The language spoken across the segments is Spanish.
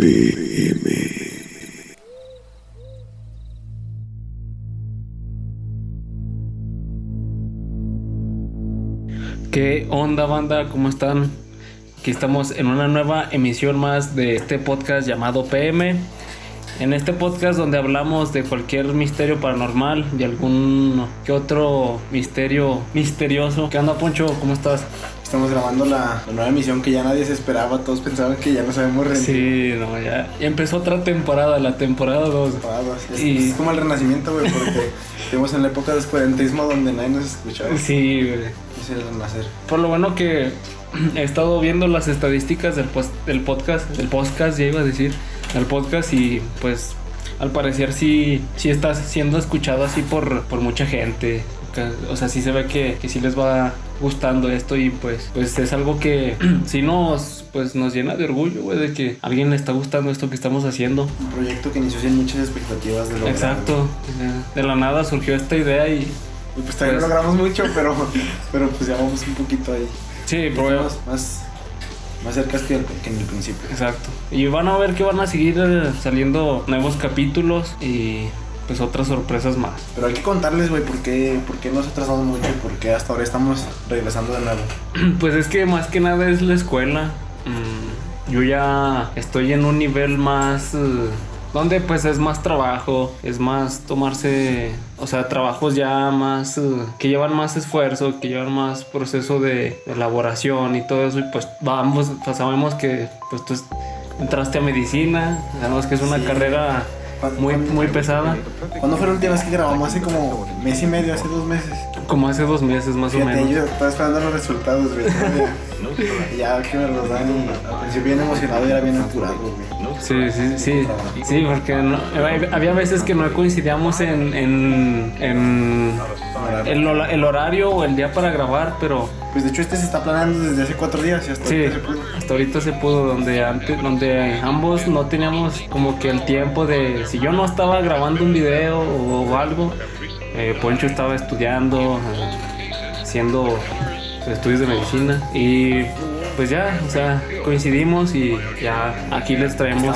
PM. ¿Qué onda banda? ¿Cómo están? Aquí estamos en una nueva emisión más de este podcast llamado PM. En este podcast donde hablamos de cualquier misterio paranormal, de algún que otro misterio misterioso. ¿Qué onda Poncho? ¿Cómo estás? Estamos grabando la, la nueva emisión que ya nadie se esperaba, todos pensaban que ya no sabemos rendir. Sí, no, ya, ya empezó otra temporada, la temporada 2. Es, Y- es como el renacimiento, güey, porque estuvimos en la época del escurantismo donde nadie nos escuchaba. Sí, güey. Es el renacer. Por lo bueno que he estado viendo las estadísticas del, post- del podcast, del podcast, ya iba a decir, del podcast y pues al parecer sí, sí está siendo escuchado así por, por mucha gente. O sea, sí se ve que, que sí les va gustando esto y pues, pues es algo que sí nos, pues nos llena de orgullo, güey, de que a alguien le está gustando esto que estamos haciendo. Un proyecto que inició sin muchas expectativas de lograr. Exacto. De, la nada surgió esta idea y Y pues todavía Pues- logramos mucho, pero, pero pues ya vamos un poquito ahí. sí, probemos. Más, más, más cerca que, que en el principio. Exacto. Y van a ver que van a seguir eh, saliendo nuevos capítulos y pues otras sorpresas más. Pero hay que contarles, güey, por qué, por qué nos atrasamos mucho y por qué hasta ahora estamos regresando de nuevo. Pues es que más que nada es la escuela. Mm, yo ya estoy en un nivel más... eh, donde pues es más trabajo, es más tomarse, o sea, trabajos ya más, eh, que llevan más esfuerzo, que llevan más proceso de elaboración y todo eso. Y pues vamos, pues, sabemos que pues tú entraste a medicina, sabemos que es una Sí. carrera muy, muy pesada. ¿Cuándo fue la última vez que grabamos? Hace como mes y medio, hace dos meses. Como hace dos meses más o menos. yo estaba esperando los resultados, güey. ya que me los dan, al principio bien emocionado y era bien apurado, güey. Sí, sí, sí. Sí, porque no- había veces que no coincidíamos en, en, en el, horario o el día para grabar, pero Pues de hecho este se está planeando desde hace cuatro días y hasta sí, ahorita se pudo. hasta ahorita se pudo, donde antes, donde ambos no teníamos como que el tiempo de, si yo no estaba grabando un video o, algo, eh, Poncho estaba estudiando, eh, haciendo estudios de medicina y pues ya, o sea, coincidimos y ya aquí les traemos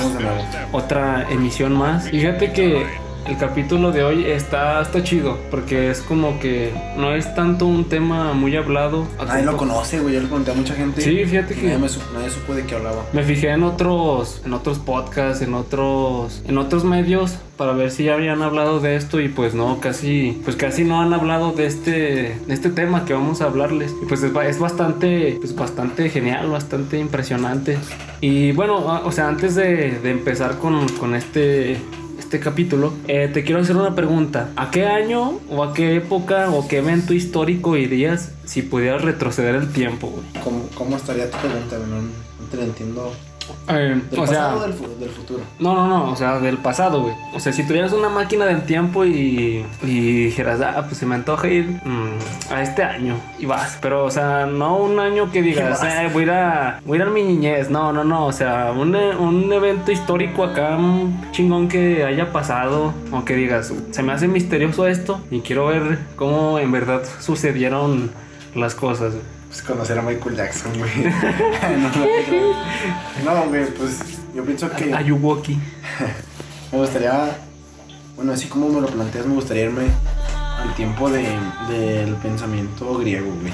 otra emisión más. Y fíjate que el capítulo de hoy está, está chido, porque es como que no es tanto un tema muy hablado. Nadie lo conoce, güey. Yo le pregunté a mucha gente. Sí, fíjate que- Nadie, me supo, nadie supo de qué hablaba. Me fijé en otros, en otros podcasts, en otros, en otros medios para ver si ya habían hablado de esto y pues no, casi, pues casi no han hablado de este, de este tema que vamos a hablarles. Y pues es, ba- es bastante, pues bastante genial, bastante impresionante. Y bueno, a- o sea, antes de, de empezar con, con este este capítulo, eh, te quiero hacer una pregunta. ¿A qué año o a qué época o qué evento histórico irías si pudieras retroceder el tiempo, güey? ¿Cómo, cómo estaría tu pregunta? No, no te la entiendo. Eh, ¿Del o sea, pasado o del, fu- del futuro? No, no, no, o sea, del pasado, güey. O sea, si tuvieras una máquina del tiempo y, y dijeras, ah, pues se me antoja ir mm, a este año y vas. Pero, o sea, no un año que digas, eh, voy a ir a, voy a ir a mi niñez. No, no, no, o sea, un, e- un evento histórico acá mm, chingón que haya pasado. O que digas, se me hace misterioso esto y quiero ver cómo en verdad sucedieron las cosas. güey. Pues conocer a Michael Jackson, güey. no, güey, pues yo pienso que Ayuwoki. me gustaría, bueno, así como me lo planteas, me gustaría irme al tiempo de, del pensamiento griego, güey.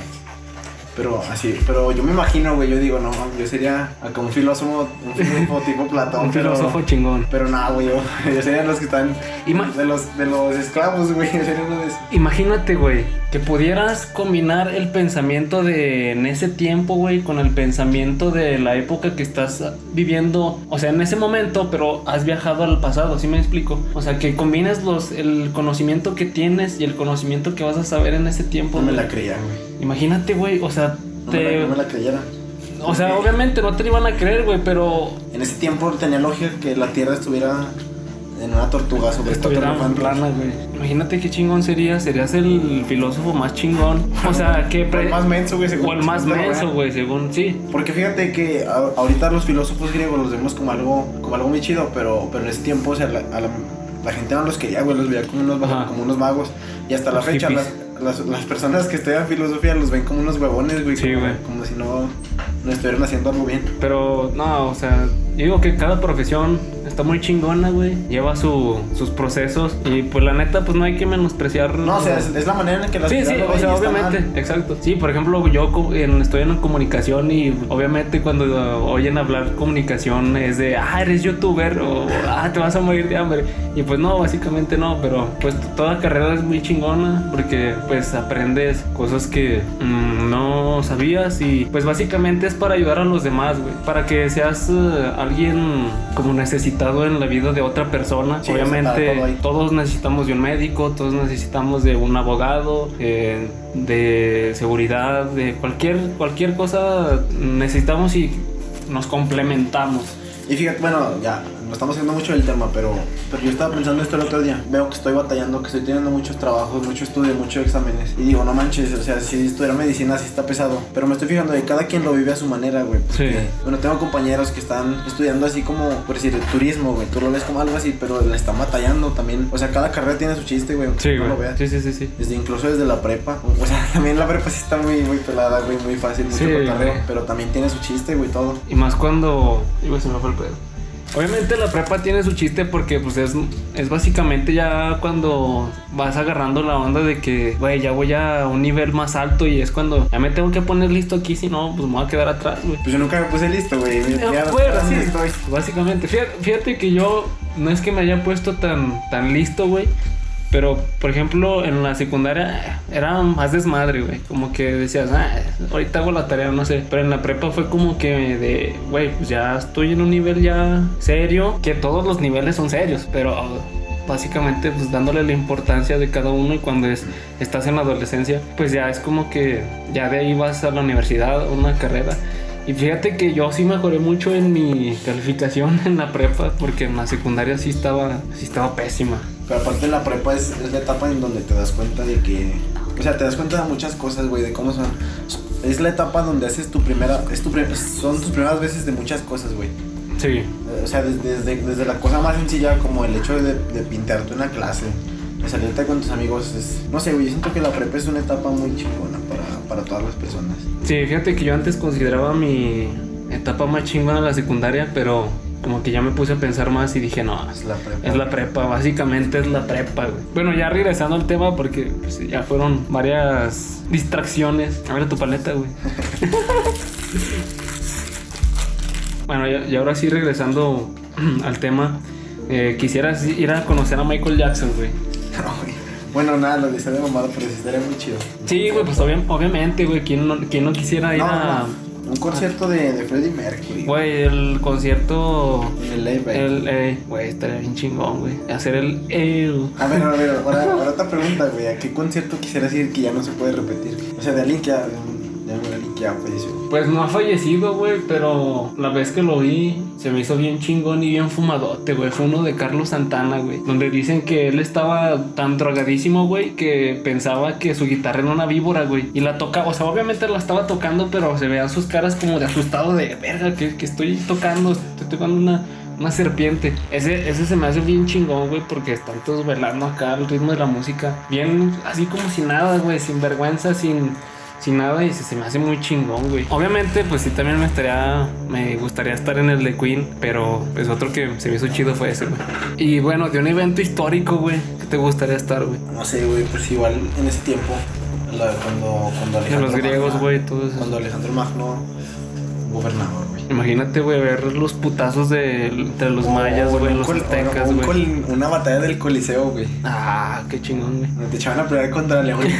Pero así, pero yo me imagino, güey, yo digo, no, yo sería acá un filósofo, un filósofo tipo Platón, Un pero- filósofo chingón. Pero no, güey, yo, yo sería los que están Ima- de los, de los esclavos, güey, yo sería uno de esos. Imagínate, güey, que pudieras combinar el pensamiento de en ese tiempo, güey, con el pensamiento de la época que estás viviendo, o sea, en ese momento, pero has viajado al pasado, ¿sí me explico? O sea, que combines los el conocimiento que tienes y el conocimiento que vas a saber en ese tiempo. No me la creía, güey. Imagínate, güey, o sea, No, te me la, no me la creyera. o sea, obviamente no te iban a creer, güey, pero En ese tiempo tenía lógica que la Tierra estuviera en una tortuga sobre esta estuviera torre plana, güey. Imagínate qué chingón serías, serías el filósofo más chingón. O sea, que O el más menso, güey, según- O el más menso, güey, según sí. Porque fíjate que a- ahorita los filósofos griegos los vemos como algo, como algo muy chido, pero, pero en ese tiempo, o sea, la, a la, la gente no los quería, güey, los veía como unos, Ajá. como unos magos. Y hasta la fecha, las, las, las personas que estudian filosofía los ven como unos huevones, güey. Sí, como, güey. como si no, no estuvieran haciendo algo bien. Pero no, o sea, yo digo que cada profesión está muy chingona, güey. Lleva su, sus procesos y pues la neta, pues no hay que menospreciar. No, o sea, es, es la manera en que la Sí, sí, o sea, obviamente, mal. exacto. Sí, por ejemplo, yo en- estoy en comunicación y obviamente cuando oyen hablar comunicación es de, ah, eres youtuber o, ah, te vas a morir de hambre. Y pues no, básicamente no, pero pues toda carrera es muy chingona porque pues aprendes cosas que mm, no sabías y pues básicamente es para ayudar a los demás, güey. Para que seas uh, alguien como necesitado en la vida de otra persona. Sí, obviamente todo todos necesitamos de un médico, todos necesitamos de un abogado, eh, de seguridad, de cualquier, cualquier cosa necesitamos y nos complementamos. Y fíjate, bueno, ya, estamos haciendo mucho del tema, pero, pero yo estaba pensando esto el otro día. Veo que estoy batallando, que estoy teniendo muchos trabajos, mucho estudio, muchos exámenes. Y digo, no manches, o sea, si estudiar medicina sí está pesado. Pero me estoy fijando de cada quien lo vive a su manera, güey. porque, Sí. Bueno, tengo compañeros que están estudiando así como, por decir, turismo, güey. Tú lo ves como algo así, pero le están batallando también. O sea, cada carrera tiene su chiste, güey. Sí, no lo güey. veas. Sí, sí, sí, sí. Desde incluso desde la prepa. O sea, también la prepa sí está muy, muy pelada, güey, muy fácil, mucho Sí. Pero también tiene su chiste, güey, todo. Y más cuando... Iba, se me fue el pedo. Obviamente la prepa tiene su chiste porque pues es, es básicamente ya cuando vas agarrando la onda de que, güey, ya voy a un nivel más alto y es cuando ya me tengo que poner listo aquí, si no, pues me voy a quedar atrás, güey. Pues yo nunca me puse listo, güey. No sí, estoy. Básicamente, fíjate, fíjate que yo no es que me haya puesto tan, tan listo, güey. Pero, por ejemplo, en la secundaria era más desmadre, güey. Como que decías, ah, ahorita hago la tarea, no sé. Pero en la prepa fue como que de, güey, pues ya estoy en un nivel ya serio. Que todos los niveles son serios, pero básicamente pues dándole la importancia de cada uno y cuando es, estás en la adolescencia, pues ya es como que ya de ahí vas a la universidad, una carrera. Y fíjate que yo sí mejoré mucho en mi calificación en la prepa, porque en la secundaria sí estaba, sí estaba pésima. Pero aparte la prepa es, es la etapa en donde te das cuenta de que... O sea, te das cuenta de muchas cosas, güey, de cómo son... Es la etapa donde haces tu primera... Es tu son tus primeras veces de muchas cosas, güey. Sí, O sea, desde, desde, desde la cosa más sencilla como el hecho de, de pintarte una clase, de salirte con tus amigos, es... No sé, güey, yo siento que la prepa es una etapa muy chingona para, para todas las personas. sí, fíjate que yo antes consideraba mi etapa más chingona la secundaria, pero como que ya me puse a pensar más y dije, no, Es la prepa. Es la prepa, básicamente es la prepa, güey. Bueno, ya regresando al tema, porque pues, ya fueron varias distracciones. A ver tu paleta, güey. bueno, y, y ahora sí, regresando al tema, eh, quisieras ir a conocer a Michael Jackson, güey. No, güey. Bueno, nada, lo dice de mamado, pero sí estaría muy chido. Sí, güey, pues obvia- obviamente, güey, ¿quién no, quién no quisiera ir No, a... no, Un concierto de, de Freddie Mercury. Güey, el concierto... El. El, eh, güey, estaría bien chingón, güey. Hacer el... eh, A ver, a ver, ahora, ahora otra pregunta, güey. ¿A qué concierto quisieras ir que ya no se puede repetir? O sea, de alguien que ya, falleció. Pues no ha fallecido, güey, pero la vez que lo vi se me hizo bien chingón y bien fumadote, güey. Fue uno de Carlos Santana, güey. Donde dicen que él estaba tan drogadísimo, güey, que pensaba que su guitarra era una víbora, güey. Y la tocaba, o sea, obviamente la estaba tocando, pero se veían sus caras como de asustado de, verga, que, que estoy tocando, estoy tocando una... Una serpiente. Ese, ese se me hace bien chingón, güey, porque están todos bailando acá al ritmo de la música. Bien, así como sin nada, güey, sin vergüenza, sin, sin nada y se, se me hace muy chingón, güey. Obviamente, pues sí, también me estaría, me gustaría estar en el de Queen, pero pues otro que se me hizo chido fue ese, güey. Y bueno, de un evento histórico, güey, ¿qué te gustaría estar, güey? No sé, güey, pues igual en ese tiempo, la- cuando, cuando De Alejandro los griegos, güey, todo eso. Cuando Alejandro Magno gobernador, güey. Imagínate, güey, ver los putazos de entre los mayas, güey, los aztecas, un güey. una batalla del Coliseo, güey. Ah, qué chingón, güey. Te echaban a pelear contra leones.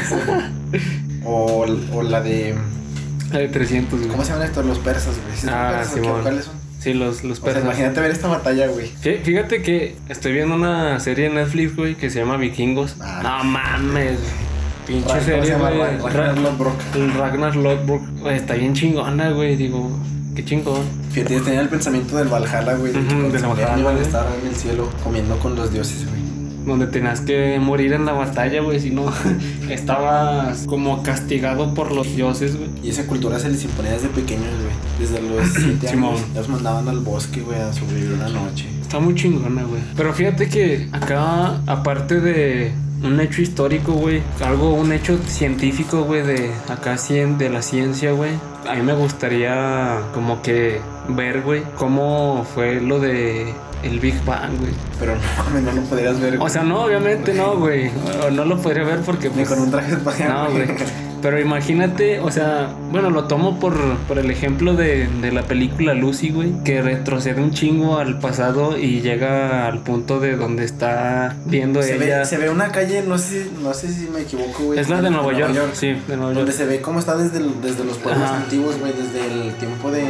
o, o la de. La de 300, güey. ¿Cómo se llaman estos? Los persas, güey. ¿Sí Ah, persas o qué? Simón. ¿Cuáles son? Sí, los, los O sea, persas. imagínate ver esta batalla, güey. Fí- Fíjate que estoy viendo una serie en Netflix, güey, que se llama Vikingos. Ah. no mames. Pinche ¿Cómo se serie, llama? güey. Ra- Ragnar. El Ragnar Lothbrok. Güey, está bien chingona, güey. Digo, qué chingón. Fíjate, yo tenía el pensamiento del Valhalla, güey. de que cuando del se morían Valhalla, iban a estar en el cielo comiendo con los dioses, güey. Donde tenías que morir en la batalla, güey. Si no, estabas como castigado por los dioses, güey. Y esa cultura se les imponía desde pequeños, güey. Desde los 7 Simón. años. Los mandaban al bosque, güey, a sobrevivir una noche. Está muy chingona, güey. Pero fíjate que acá, aparte de un hecho histórico, güey, algo, un hecho científico, güey, de acá de la ciencia, güey. a mí me gustaría como que ver, güey, cómo fue lo de el Big Bang, güey. Pero no, no lo podrías ver. O sea, no, obviamente no, güey. No lo podría ver porque... Ni Pues, con un traje espacial. no, güey. Pero imagínate, o sea, bueno, lo tomo por, por el ejemplo de, de la película Lucy, güey, que retrocede un chingo al pasado y llega al punto de donde está viendo Se ella. ve, se ve una calle, no sé, si- no sé si me equivoco, güey. es la de Nueva York, sí, de Nueva Donde York. se ve cómo está desde, el- desde los pueblos Ajá. antiguos, güey, desde el tiempo de,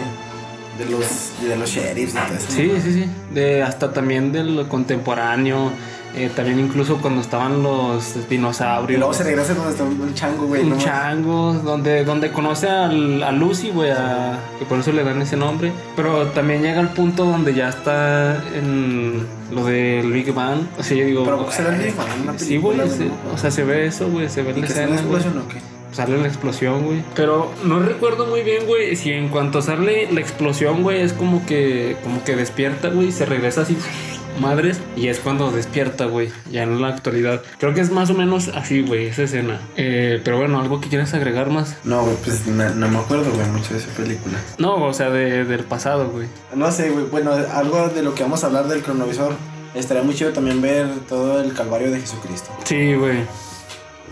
de los de los sheriffs y todo eso. Sí, sí, sí. De hasta también del contemporáneo. eh, también incluso cuando estaban los Y dinosaurios. luego se regresa donde está un, chango, güey. un no chango, donde, donde conoce al- a Lucy, güey, a- que por eso le dan ese nombre. Pero también llega al punto donde ya está en lo del Big Bang. O sea, yo digo. Pero ¿cómo se ve el "Ay, Big Bang Sí, güey. se- o sea, se ve eso, güey. Se ve ¿Y la escena, güey. o qué? Sale la explosión, güey. Pero no recuerdo muy bien, güey, si en cuanto sale la explosión, güey, es como que como que despierta, güey, se regresa así madres y es cuando despierta, güey, ya en la actualidad. Creo que es más o menos así, güey, esa escena. Eh, pero bueno, algo que quieras agregar más. No, güey, pues no, no me acuerdo, güey, mucho de esa película. No, o sea, de- del pasado, güey. No sé, güey, bueno, algo de lo que vamos a hablar del cronovisor. Estaría muy chido también ver todo el calvario de Jesucristo. Sí, güey.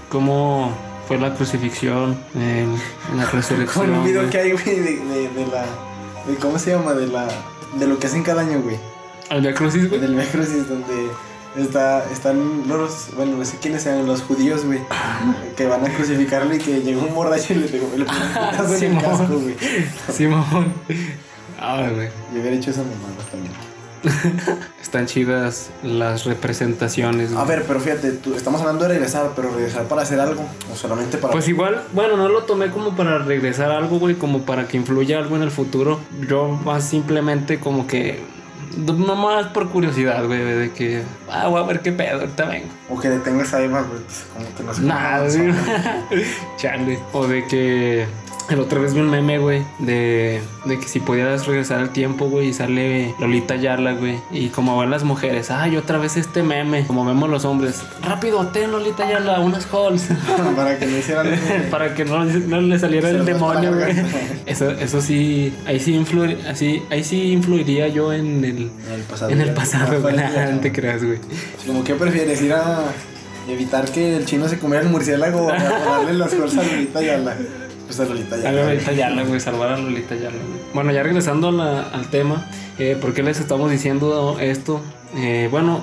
Cómo fue la crucifixión, el- la resurrección. Con un video güey. que hay, güey, de, de, de la... De, ¿Cómo se llama? De la... De lo que hacen cada año, güey. Al Via Crucis, güey. Del Via Crucis, donde está, están los... Bueno, no sé quiénes sean, los judíos, güey. Que van a crucificarlo y que llegó un borracho y le pegó le pegó un en el casco, güey. Simón. Ay, güey. Yo hubiera hecho esa mamada también. Están chidas las representaciones. güey. A ver, pero fíjate, tú, estamos hablando de regresar, pero regresar para hacer algo, o solamente para... Pues igual, bueno, no lo tomé como para regresar a algo, güey, como para que influya algo en el futuro. Yo más simplemente como que... Nomás por curiosidad, güey, de que... Ah, voy a ver qué pedo, ahorita vengo. O que detengas a Eva, güey, pues, como que no sé. Nada, güey. Chale. O de que... El otra vez vi un meme, güey, de, de que si pudieras regresar al tiempo, güey, y sale Lolita Yala, güey. Y como van las mujeres, ay, otra vez este meme. Como vemos los hombres, rápido, ten Lolita Yala, unas halls. para que no hicieran para que no, no le saliera el demonio, güey. la Eso, eso sí, ahí sí, influ- así, ahí sí influiría yo en el, En el pasado. en el pasado, güey. No te creas, güey. Como que prefieres ir a evitar que el chino se comiera el murciélago o a darle las cosas a Lolita Yala. Pues a Lolita A Yala. Lolita Yala, güey, salvar a Lolita Yala, güey. Bueno, ya regresando a la- al tema, eh, ¿por qué les estamos diciendo esto? Eh, bueno,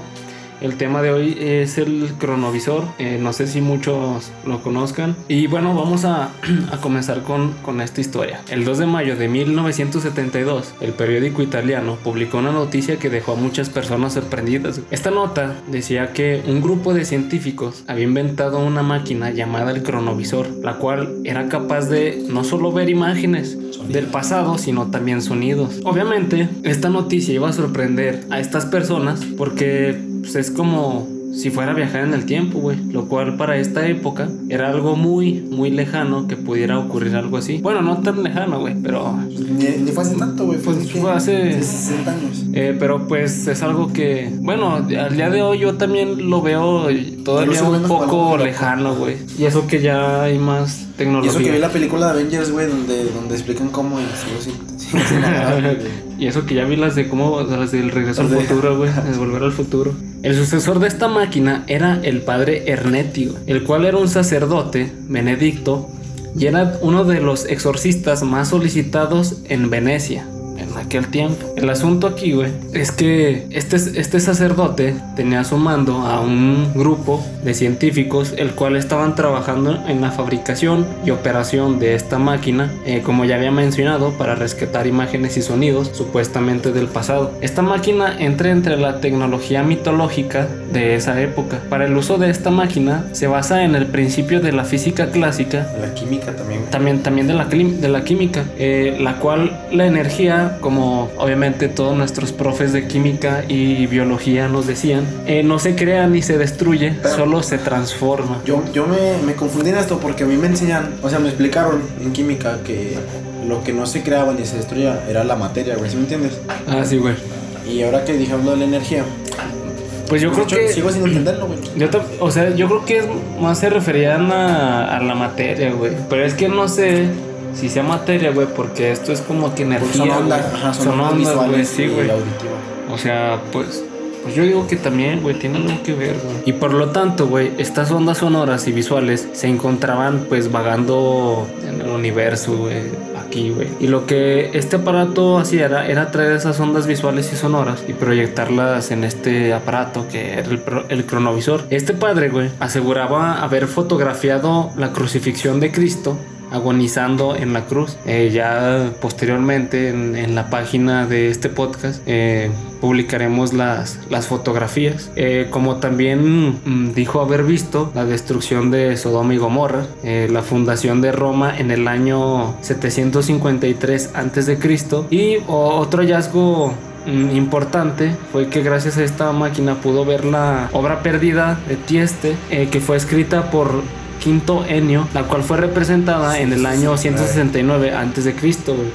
el tema de hoy es el cronovisor. eh, no sé si muchos lo conozcan. Y bueno, vamos a, a comenzar con, con esta historia. El 2 de mayo de 1972, el periódico italiano publicó una noticia que dejó a muchas personas sorprendidas. Esta nota decía que un grupo de científicos había inventado una máquina llamada el cronovisor, la cual era capaz de no solo ver imágenes del pasado, sino también sonidos. Obviamente, esta noticia iba a sorprender a estas personas porque pues, es como si fuera a viajar en el tiempo, güey. Lo cual para esta época era algo muy, muy lejano que pudiera ocurrir algo así. Bueno, no tan lejano, güey, pero Ni, ni fue hace tanto, güey. Pues, fue hace- 60 años. Eh, pero pues es algo que, bueno, al día de hoy yo también lo veo todavía un poco lejano, güey. Y eso que ya hay más Y eso tecnología. que vi la película de Avengers, güey, donde, donde explican cómo y sigo Y eso que ya vi las de cómo, las del regreso al futuro, güey, de volver al futuro. El sucesor de esta máquina era el padre Ernetio, el cual era un sacerdote, Benedicto, y era uno de los exorcistas más solicitados en Venecia en aquel tiempo. El asunto aquí, güey, es que este, este sacerdote tenía a su mando a un grupo de científicos, el cual estaban trabajando en la fabricación y operación de esta máquina, eh, como ya había mencionado, para rescatar imágenes y sonidos supuestamente del pasado. Esta máquina entra entre la tecnología mitológica de esa época. Para el uso de esta máquina se basa en el principio de la física clásica La química también, también, también de, la, de la química, eh, la cual la energía, como obviamente todos nuestros profes de química y biología nos decían, eh, no se crea ni se destruye, Pero- solo se transforma. Yo, yo me, me confundí en esto porque a mí me enseñan, o sea, me explicaron en química que lo que no se creaba ni se destruía era la materia, güey, ¿sí me entiendes? Ah, sí, güey. Y ahora que dije hablo de la energía, Pues yo creo yo que... sigo sin entenderlo, güey. Yo ta- o sea, yo creo que es más se referían a, a la materia, güey. Pero es que no sé si sea materia, güey, porque esto es como que energía. Son ondas, güey. ajá, son, Son ondas ondas, güey, sí. O sea, pues, pues yo digo que también, güey, tiene algo que ver, güey. Y por lo tanto, güey, estas ondas sonoras y visuales se encontraban, pues, vagando en el universo, güey, aquí, güey. Y lo que este aparato hacía era, era traer esas ondas visuales y sonoras y proyectarlas en este aparato que era el, el cronovisor. Este padre, güey, aseguraba haber fotografiado la crucifixión de Cristo agonizando en la cruz. Eh, ya posteriormente en, la página de este podcast eh, publicaremos las, las fotografías. Eh, como también mm, dijo haber visto la destrucción de Sodoma y Gomorra, la fundación de Roma en el año 753 a.C. y otro hallazgo mm, importante fue que gracias a esta máquina pudo ver la obra perdida de Tieste que fue escrita por Quinto Enio, la cual fue representada en el año 169 a.C.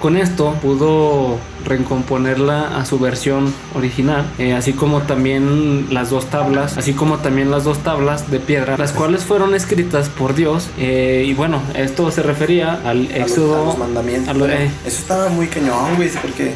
Con esto pudo recomponerla a su versión original, eh, así como también las dos tablas, así como también las dos tablas de piedra, las cuales fueron escritas por Dios. eh, y bueno, esto se refería al A los- éxodo. a los mandamientos. a lo- eh. Eso estaba muy cañón, güey, porque,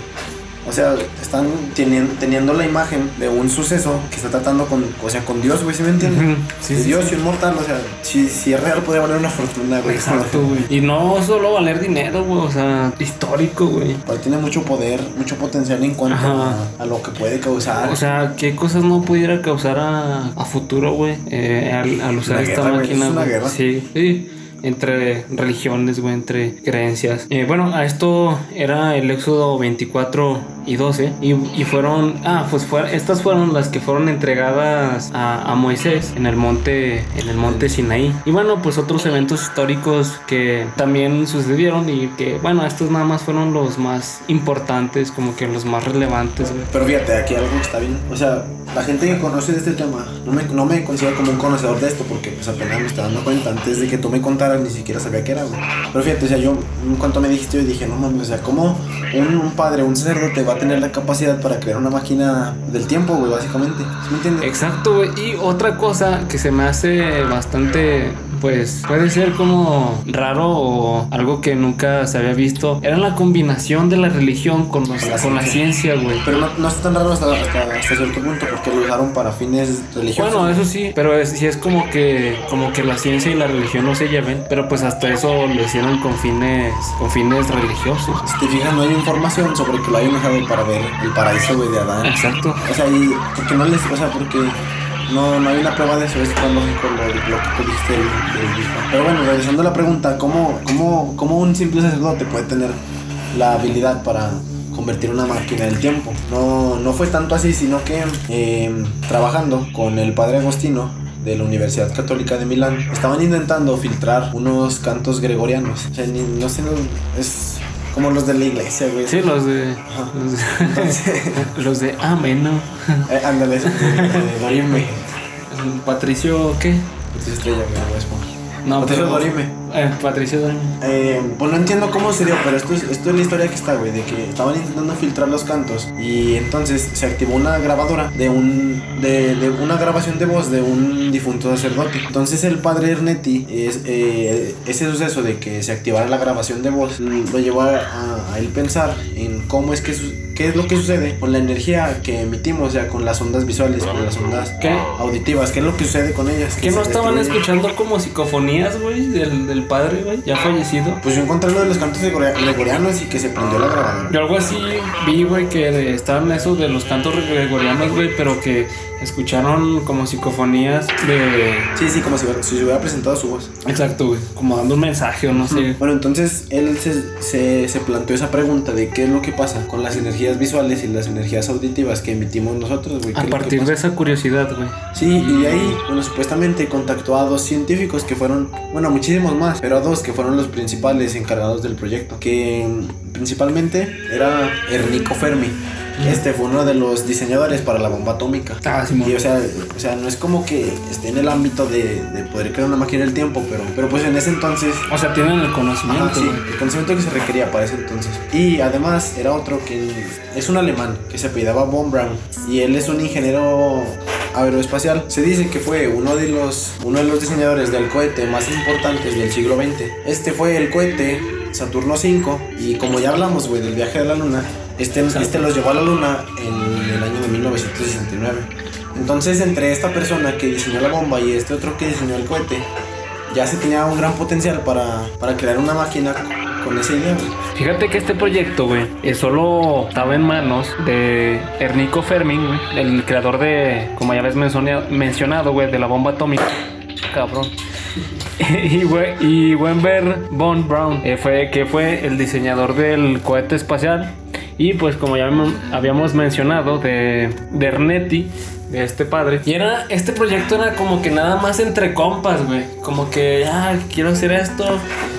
o sea, están teniendo, teniendo la imagen de un suceso que está tratando con, o sea, con Dios, güey, ¿sí me entiendes? Sí, sí, Dios sí. y un mortal, o sea, si, si es real podría valer una fortuna, güey. Exacto, güey. Y no solo valer dinero, güey, o sea, histórico, güey. Pero tiene mucho poder, mucho potencial en cuanto a, a lo que puede causar. O sea, ¿qué cosas no pudiera causar a, a futuro, güey? Eh, al, al usar esta guerra, máquina. es una guerra. Sí, sí. Entre religiones, güey, entre creencias. Eh, bueno, a esto era el Éxodo 24 y 12. Y, y fueron. Ah, pues fue- estas fueron las que fueron entregadas a, a Moisés en el monte. En el monte Sinaí. Y bueno, pues otros eventos históricos que también sucedieron. Y que, bueno, estos nada más fueron los más importantes, como que los más relevantes, güey. Pero fíjate, aquí algo está bien. O sea, la gente que conoce de este tema, no me, no me considero como un conocedor de esto, porque pues apenas me estaba dando cuenta. Antes de que tú me contaras, ni siquiera sabía qué era, güey. Pero fíjate, o sea, yo, en cuanto me dijiste, yo dije, no mames, o sea, ¿cómo un, un padre, un sacerdote va a tener la capacidad para crear una máquina del tiempo, güey, básicamente? ¿Sí me entiendes? Exacto, güey. Y otra cosa que se me hace bastante, pues, puede ser como raro o algo que nunca se había visto, era la combinación de la religión con, los- la con la ciencia, güey. Pero no, no está tan raro hasta, hasta, hasta cierto punto, porque lo usaron para fines religiosos. Bueno, eso sí, pero es, sí es como que como que la ciencia y la religión no se lleven, pero pues hasta eso lo hicieron con fines con fines religiosos. Si te fijas, no hay información sobre que lo hayan usado para ver el paraíso, güey, de Adán. Exacto. O sea, y porque no les, o sea, porque no, no hay una prueba de eso, es tan lógico lo, que tú dijiste. Pero bueno, regresando a la pregunta, ¿cómo, cómo, ¿cómo un simple sacerdote puede tener la habilidad para convertir una máquina del tiempo? No, no fue tanto así, sino que eh, trabajando con el padre Agostino de la Universidad Católica de Milán, estaban intentando filtrar unos cantos gregorianos. O sea, no sé, es como los de la iglesia, güey. Sí, los de Ajá. los de, Entonces, los de Amén, ¿no? eh, ándale, ese, de Dorime. Patricio, ¿qué? Patricio Estrella, güey. No, Patricio pero- Dorime. Eh, Patricio Dorime. Eh, pues no entiendo cómo se dio, pero esto es, esto es la historia que está, güey, de que estaban intentando filtrar los cantos y entonces se activó una grabadora de un de, de una grabación de voz de un difunto sacerdote. Entonces el padre Ernetti es, eh, ese suceso de que se activara la grabación de voz lo llevó a, a- a él pensar en cómo es que su- qué es lo que sucede con la energía que emitimos, o sea, con las ondas visuales, con las ondas ¿Qué? auditivas, qué es lo que sucede con ellas. ¿Que no estaban destruyen. escuchando como psicofonías, güey, del, del padre, güey, ya fallecido? Pues yo encontré lo de los cantos gregori- gregorianos y que se prendió la grabadora. Yo algo así vi, güey, que estaban esos de los cantos gregorianos, güey, pero que escucharon como psicofonías de... Sí, sí, como si, si se hubiera presentado su voz. Exacto, güey, como dando un mensaje o no sé. Bueno, entonces él se, se, se planteó esa pregunta de qué es lo que pasa con las energías visuales y las energías auditivas que emitimos nosotros, güey. ¿Qué A partir de esa curiosidad, güey. Sí, y de ahí, bueno, supuestamente contactó a dos científicos que fueron, bueno, muchísimos más, pero a dos que fueron los principales encargados del proyecto, que principalmente era Ernico Fermi. Este fue uno de los diseñadores para la bomba atómica. Ah, sí, Y o sea, o sea, no es como que esté en el ámbito de, de poder crear una máquina del tiempo, pero, pero pues en ese entonces O sea, tienen el Ajá, conocimiento, sí, güey. el conocimiento que se requería para ese entonces. Y además era otro que es un alemán que se apellidaba Von Braun y él es un ingeniero aeroespacial. Se dice que fue uno de los uno de los diseñadores del cohete más importantes del siglo XX. Este fue el cohete Saturno 5 y como ya hablamos, güey, del viaje a la luna, este, este los llevó a la luna en el año de 1969. Entonces, entre esta persona que diseñó la bomba y este otro que diseñó el cohete, ya se tenía un gran potencial para, para crear una máquina con esa idea. Fíjate que este proyecto, güey, solo estaba en manos de Ernico Fermin, el creador de, como ya habéis mencionado, güey, de la bomba atómica. Cabrón. y, güey, y von Braun, eh, fue, que fue el diseñador del cohete espacial. Y pues como ya habíamos mencionado de, de Ernetti, de este padre. Y era, este proyecto era como que nada más entre compas, güey. Como que, ah, quiero hacer esto.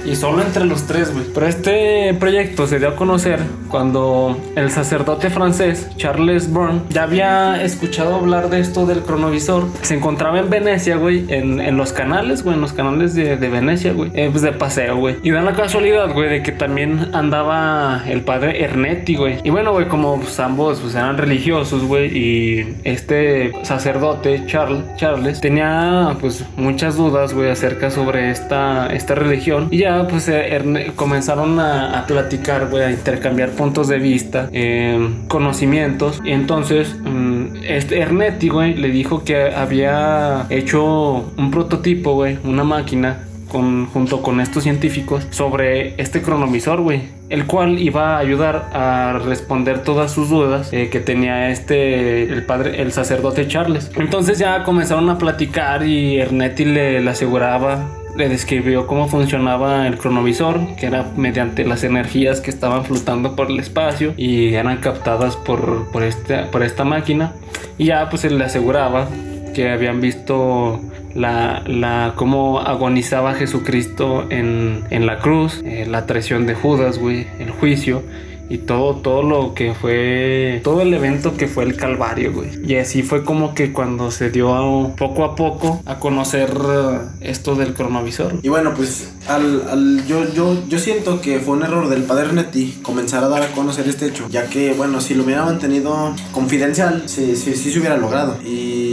Y solo entre los tres, güey. Pero este proyecto se dio a conocer cuando el sacerdote francés, Charles Brown, ya había escuchado hablar de esto del cronovisor. Se encontraba en Venecia, güey. En, en los canales, güey. En los canales de, de Venecia, güey. eh, pues de paseo, güey. Y da la casualidad, güey, de que también andaba el padre Ernetti, güey. Y bueno, güey, como pues, ambos pues, eran religiosos, güey. Y este sacerdote, Charles, Charles, tenía pues muchas dudas, güey, acerca sobre esta, esta religión. Y ya, pues eh, comenzaron a, a platicar, güey, a intercambiar puntos de vista, eh, conocimientos. Y entonces, mm, este Ernetti, güey, le dijo que había hecho un prototipo, güey, una máquina con, junto con estos científicos sobre este cronovisor, güey, el cual iba a ayudar a responder todas sus dudas eh, que tenía este, el padre, el sacerdote Charles. Entonces ya comenzaron a platicar y Ernetti le, le aseguraba le describió cómo funcionaba el cronovisor, que era mediante las energías que estaban flotando por el espacio y eran captadas por, por, este, por esta máquina. Y ya pues él le aseguraba que habían visto la, la cómo agonizaba Jesucristo en, en la cruz, eh, la traición de Judas, güey, el juicio y todo, todo lo que fue, todo el evento que fue el Calvario, güey. Y así fue como que cuando se dio a- poco a poco a conocer eh, esto del cronovisor. Y bueno, pues al, al- yo, yo, yo siento que fue un error del padre Netti comenzar a dar a conocer este hecho, ya que, bueno, si lo hubiera mantenido confidencial, sí, sí, sí se hubiera logrado. Y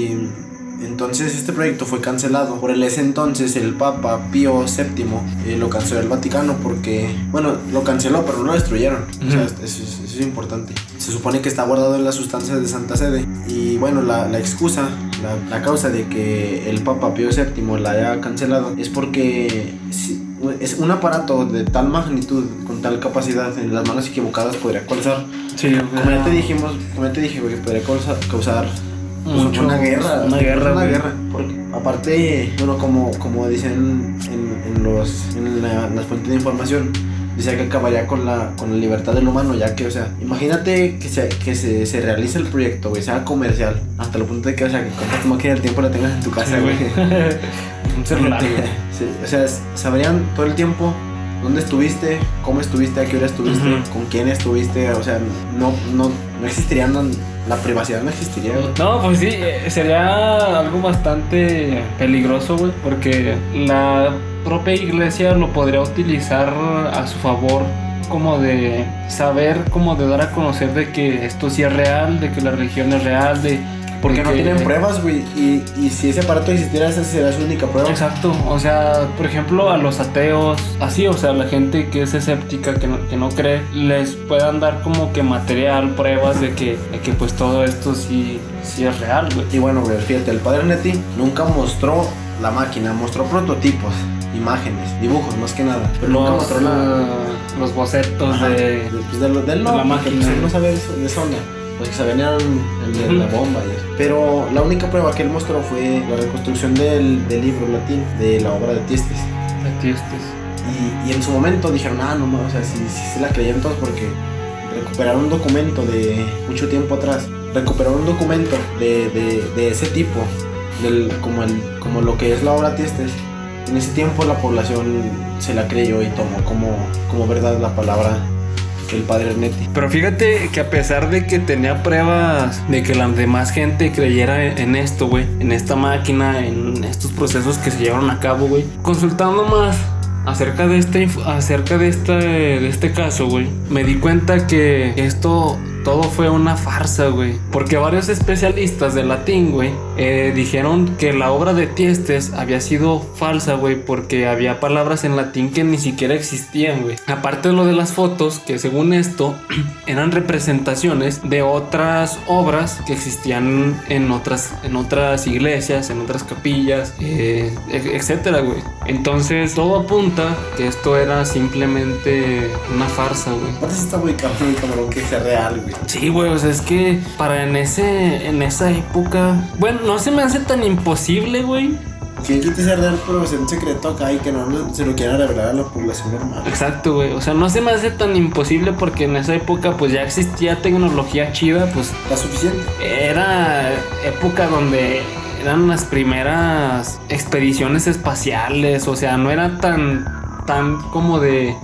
entonces este proyecto fue cancelado por el ese entonces el Papa Pío VII, eh, lo canceló el Vaticano porque, bueno, lo canceló, pero no lo destruyeron. O sea, eso, es- eso es importante. Se supone que está guardado en las sustancias de Santa Sede. Y bueno, la, la excusa, la, la causa de que el Papa Pío VII la haya cancelado es porque si- es un aparato de tal magnitud, con tal capacidad, en las manos equivocadas podría causar, Sí, como ya te dijimos, como ya te dije, podría causar, causar Mucho- una guerra. una guerra, Una guerra. Porque aparte, bueno, como, como dicen en, en los, en la- las fuentes de información, dice que acabaría con la, con la libertad del humano, ya que, o sea, imagínate que se, que se, se realice el proyecto, güey, sea comercial, hasta el punto de que, o sea, que compras tu máquina del tiempo la tengas en tu casa, güey. Un celular, güey. Sí, o sea, sabrían todo el tiempo dónde estuviste, cómo estuviste, a qué hora estuviste, Ujú. con quién estuviste, o sea, no, no, no existirían, la privacidad no existiría, güey. No, pues sí, eh, sería algo bastante peligroso, güey, porque la propia iglesia lo podría utilizar a su favor como de saber, como de dar a conocer de que esto sí es real, de que la religión es real, de... Porque no que- tienen pruebas, güey. Y, y si ese aparato existiera, esa sería su única prueba. Exacto, o sea, por ejemplo, a los ateos, así, o sea, la gente que es escéptica, que no, que no cree, les puedan dar como que material, pruebas de que, de que pues todo esto sí, sí es real, güey. Y bueno, güey, fíjate, el padre Neti nunca mostró la máquina, mostró prototipos, imágenes, dibujos, más que nada. Pero nunca Los, mostró la. los bocetos Ajá, de... pues de, lo- de de la máquina. pues, él no sabía de de. Los que sabían eran el de la bomba y eso. Pero la única prueba que él mostró fue la reconstrucción del, del libro latín, de la obra de Tiestes. Y, y en su momento dijeron, ah, no, mames, o sea, sí, sí se la creyeron todos porque recuperaron un documento de mucho tiempo atrás. Recuperaron un documento de, de, de ese tipo, del, como, el, como lo que es la obra Tiestes. En ese tiempo la población se la creyó y tomó como, como verdad la palabra del padre Ernetti. Pero fíjate que a pesar de que tenía pruebas de que la demás gente creyera en esto, güey, en esta máquina, en estos procesos que se llevaron a cabo, güey, consultando más acerca de este, acerca de este, de este caso, güey, me di cuenta que esto todo fue una farsa, güey, porque varios especialistas de latín, güey, eh, dijeron que la obra de Tiestes había sido falsa, güey, porque había palabras en latín que ni siquiera existían, güey. Aparte de lo de las fotos, que según esto eran representaciones de otras obras que existían en otras, en otras iglesias, en otras capillas, eh, e- etcétera, güey. Entonces todo apunta que esto era simplemente una farsa, güey. Aparte está muy cabrón, cabrón que sea real, güey. Sí, güey, o sea, es que para en ese en esa época, bueno, no se me hace tan imposible, güey. Quien quite sea real, pero es un secreto acá y que no se lo quieran revelar a la población normal. Exacto, güey. O sea, no se me hace tan imposible porque en esa época pues ya existía tecnología chida, pues Está suficiente. era época donde eran las primeras expediciones espaciales, o sea, no era tan tan como de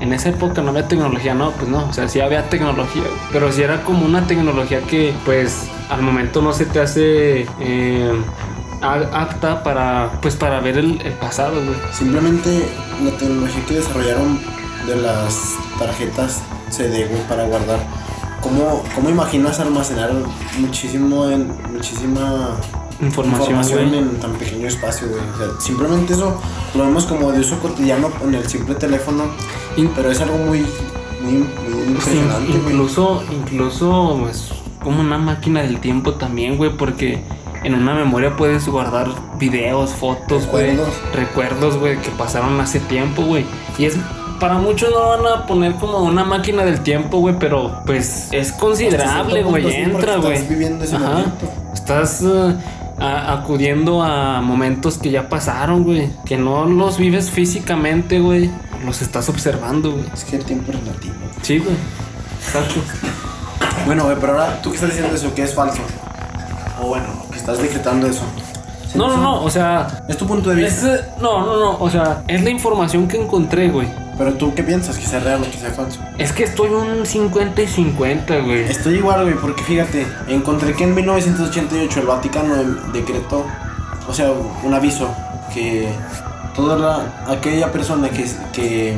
en esa época no había tecnología, no, pues no, o sea, sí había tecnología, pero sí era como una tecnología que pues al momento no se te hace eh, apta para pues para ver el, pasado, güey. Simplemente la tecnología que desarrollaron de las tarjetas CD, güey, para guardar. ¿Cómo, cómo imaginas almacenar muchísimo muchísima Información, información en tan pequeño espacio, güey? O sea, simplemente eso lo vemos como de uso cotidiano en el simple teléfono, In- pero es algo muy, muy, muy Sí, impresionante, güey. incluso, incluso, pues, como una máquina del tiempo también, güey, porque en una memoria puedes guardar videos, fotos, güey, Recuerdos. güey, que pasaron hace tiempo, güey. Y es, para muchos no van a poner como una máquina del tiempo, güey, pero pues es considerable, güey, sí, entra, güey. estás viviendo ese Ajá. momento. Estás eh, a- acudiendo a momentos que ya pasaron, güey, que no los vives físicamente, güey, los estás observando, güey. Es que el tiempo es relativo. Sí, güey. Exacto. Bueno, güey, pero ahora tú que estás diciendo eso, que es falso. O bueno, que estás decretando eso. No, no, no, o sea, Es tu punto de vista. eh, no, no, no, o sea, es la información que encontré, güey. Pero tú qué piensas, que sea real o que sea falso. Es que estoy un 50 y 50, güey. Estoy igual, güey, porque fíjate, encontré que en 1988 el Vaticano decretó, o sea, un aviso que toda la, aquella persona que, que,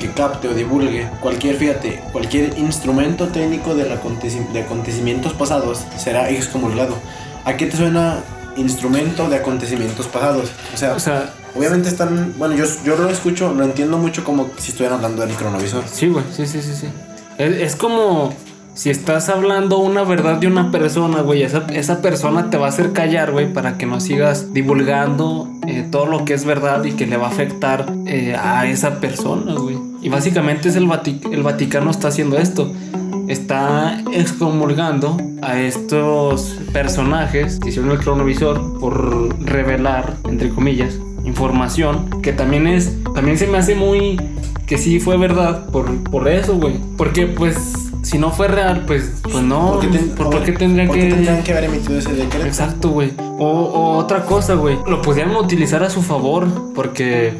que capte o divulgue cualquier, fíjate, cualquier instrumento técnico aconteci- de acontecimientos pasados será excomulgado. ¿A qué te suena instrumento de acontecimientos pasados? O sea, O sea, obviamente están, bueno, yo, yo lo escucho, lo entiendo mucho como si estuvieran hablando del cronovisor. sí, güey, sí, sí, sí, sí. Es, como si estás hablando una verdad de una persona, güey, esa, esa persona te va a hacer callar, güey, para que no sigas divulgando eh, todo lo que es verdad y que le va a afectar eh, a esa persona, güey. Y básicamente es el, el Vaticano está haciendo esto. Está excomulgando a estos personajes que hicieron el cronovisor por revelar, entre comillas, información que también es, también se me hace muy que sí fue verdad por, por eso, güey. Porque pues si no fue real, pues, pues no, ¿Por qué, ten- ¿por, por qué tendrían por que... tendrían que haber emitido ese decreto? Exacto, güey. O, o otra cosa, güey. Lo podrían utilizar a su favor porque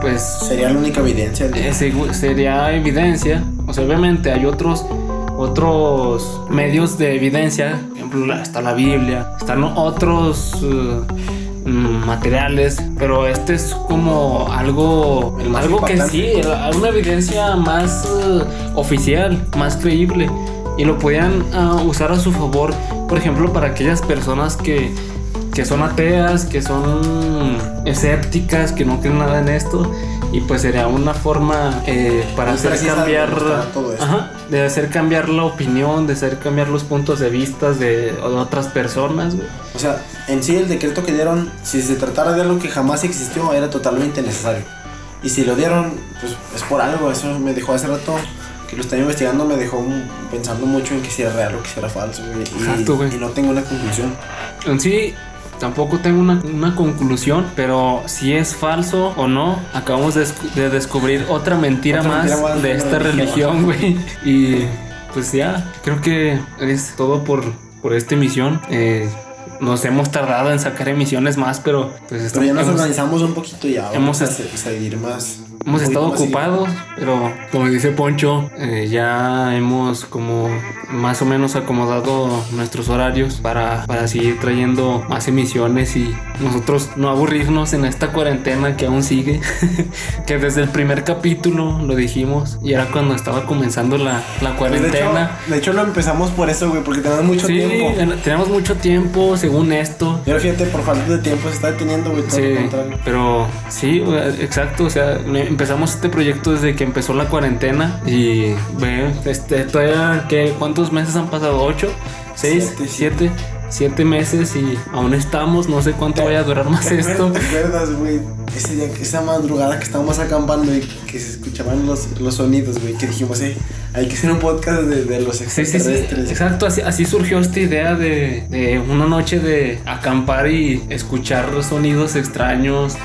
pues Sería la única evidencia. de- eh, sería evidencia. O sea, obviamente hay otros otros medios de evidencia. Por ejemplo, está la Biblia, están otros eh, materiales, pero este es como algo, algo que sí, una evidencia más eh, oficial, más creíble. Y lo podían ah, usar a su favor, por ejemplo, para aquellas personas que, que son ateas, que son escépticas, que no creen nada en esto. Y pues sería una forma eh, para Muy hacer cambiar todo esto. Ajá, de hacer cambiar la opinión, de hacer cambiar los puntos de vista de, de otras personas, güey. O sea, en sí el decreto que dieron, si se tratara de algo que jamás existió, era totalmente necesario. Y si lo dieron, pues es por algo. Eso me dejó hace rato que lo estaba investigando, me dejó pensando mucho en que si era real o que si era falso, güey. Y, Exacto, güey. y no tengo una conclusión. En sí, tampoco tengo una, una conclusión, pero si es falso o no, acabamos de, descu- de descubrir otra mentira Otra más mentira más de de esta religión, güey. Y pues ya, creo que es todo por, por esta emisión. Eh, nos hemos tardado en sacar emisiones más, pero pues Pero ya nos hemos- organizamos un poquito y ya. hemos Vamos a seguir más, hemos estado ocupados, pero como dice Poncho, eh, ya hemos como más o menos acomodado nuestros horarios para, para seguir trayendo más emisiones y nosotros no aburrirnos en esta cuarentena que aún sigue, que desde el primer capítulo lo dijimos y era cuando estaba comenzando la, la Pues, de, hecho, cuarentena. de hecho, lo empezamos por eso, güey, porque tenemos mucho Sí, tiempo. en- tenemos mucho tiempo según esto. Ahora fíjate, por falta de tiempo se está deteniendo, güey, todo Sí, pero sí, exacto. O sea, le- empezamos este proyecto desde que empezó la cuarentena y ve, este, todavía, ¿qué, ¿cuántos meses han pasado? ¿Ocho? ¿Seis? Siete, ¿Siete? Siete meses y aún estamos. No sé cuánto vaya a durar más ¿Te esto. ¿Te acuerdas, güey? Ese día, esa madrugada que estábamos acampando y que se escuchaban los, los sonidos, güey, que dijimos, eh, hay que hacer un podcast de, de los Sí, sí, sí. extraterrestres. Exacto, así, así surgió esta idea de, de una noche de acampar y escuchar sonidos extraños.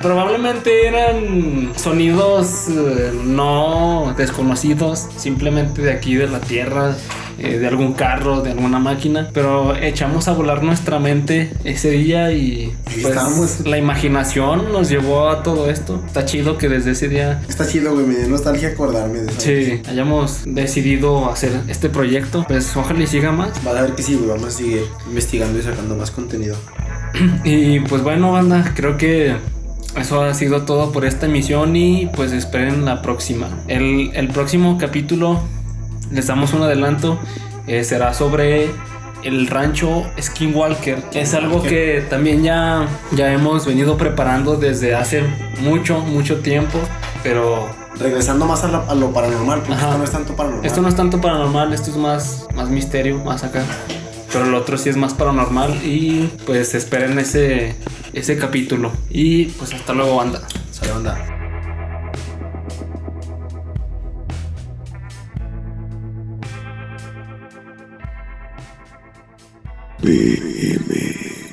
Probablemente eran sonidos eh, no desconocidos, simplemente de aquí de la tierra, eh, de algún carro, de alguna máquina. Pero echamos a volar nuestra mente ese día y pues, la imaginación nos llevó a todo esto. Está chido que desde ese día Está chido, güey, me dio nostalgia acordarme de eso. Sí, hayamos decidido hacer este proyecto, pues ojalá y siga más. Vas a ver que sí, güey, vamos a seguir investigando y sacando más contenido. Y pues bueno, banda, creo que eso ha sido todo por esta emisión y pues esperen la próxima. El, el próximo capítulo, les damos un adelanto, eh, será sobre el rancho Skinwalker. Es algo que también ya, ya hemos venido preparando desde hace mucho, mucho tiempo, pero Regresando más a, la- a lo paranormal, porque Ajá. esto no es tanto paranormal. Esto no es tanto paranormal, esto es más, más misterio, más acá. Pero el otro sí es más paranormal y pues esperen ese, ese capítulo. Y pues hasta luego, banda. Sale onda. BM.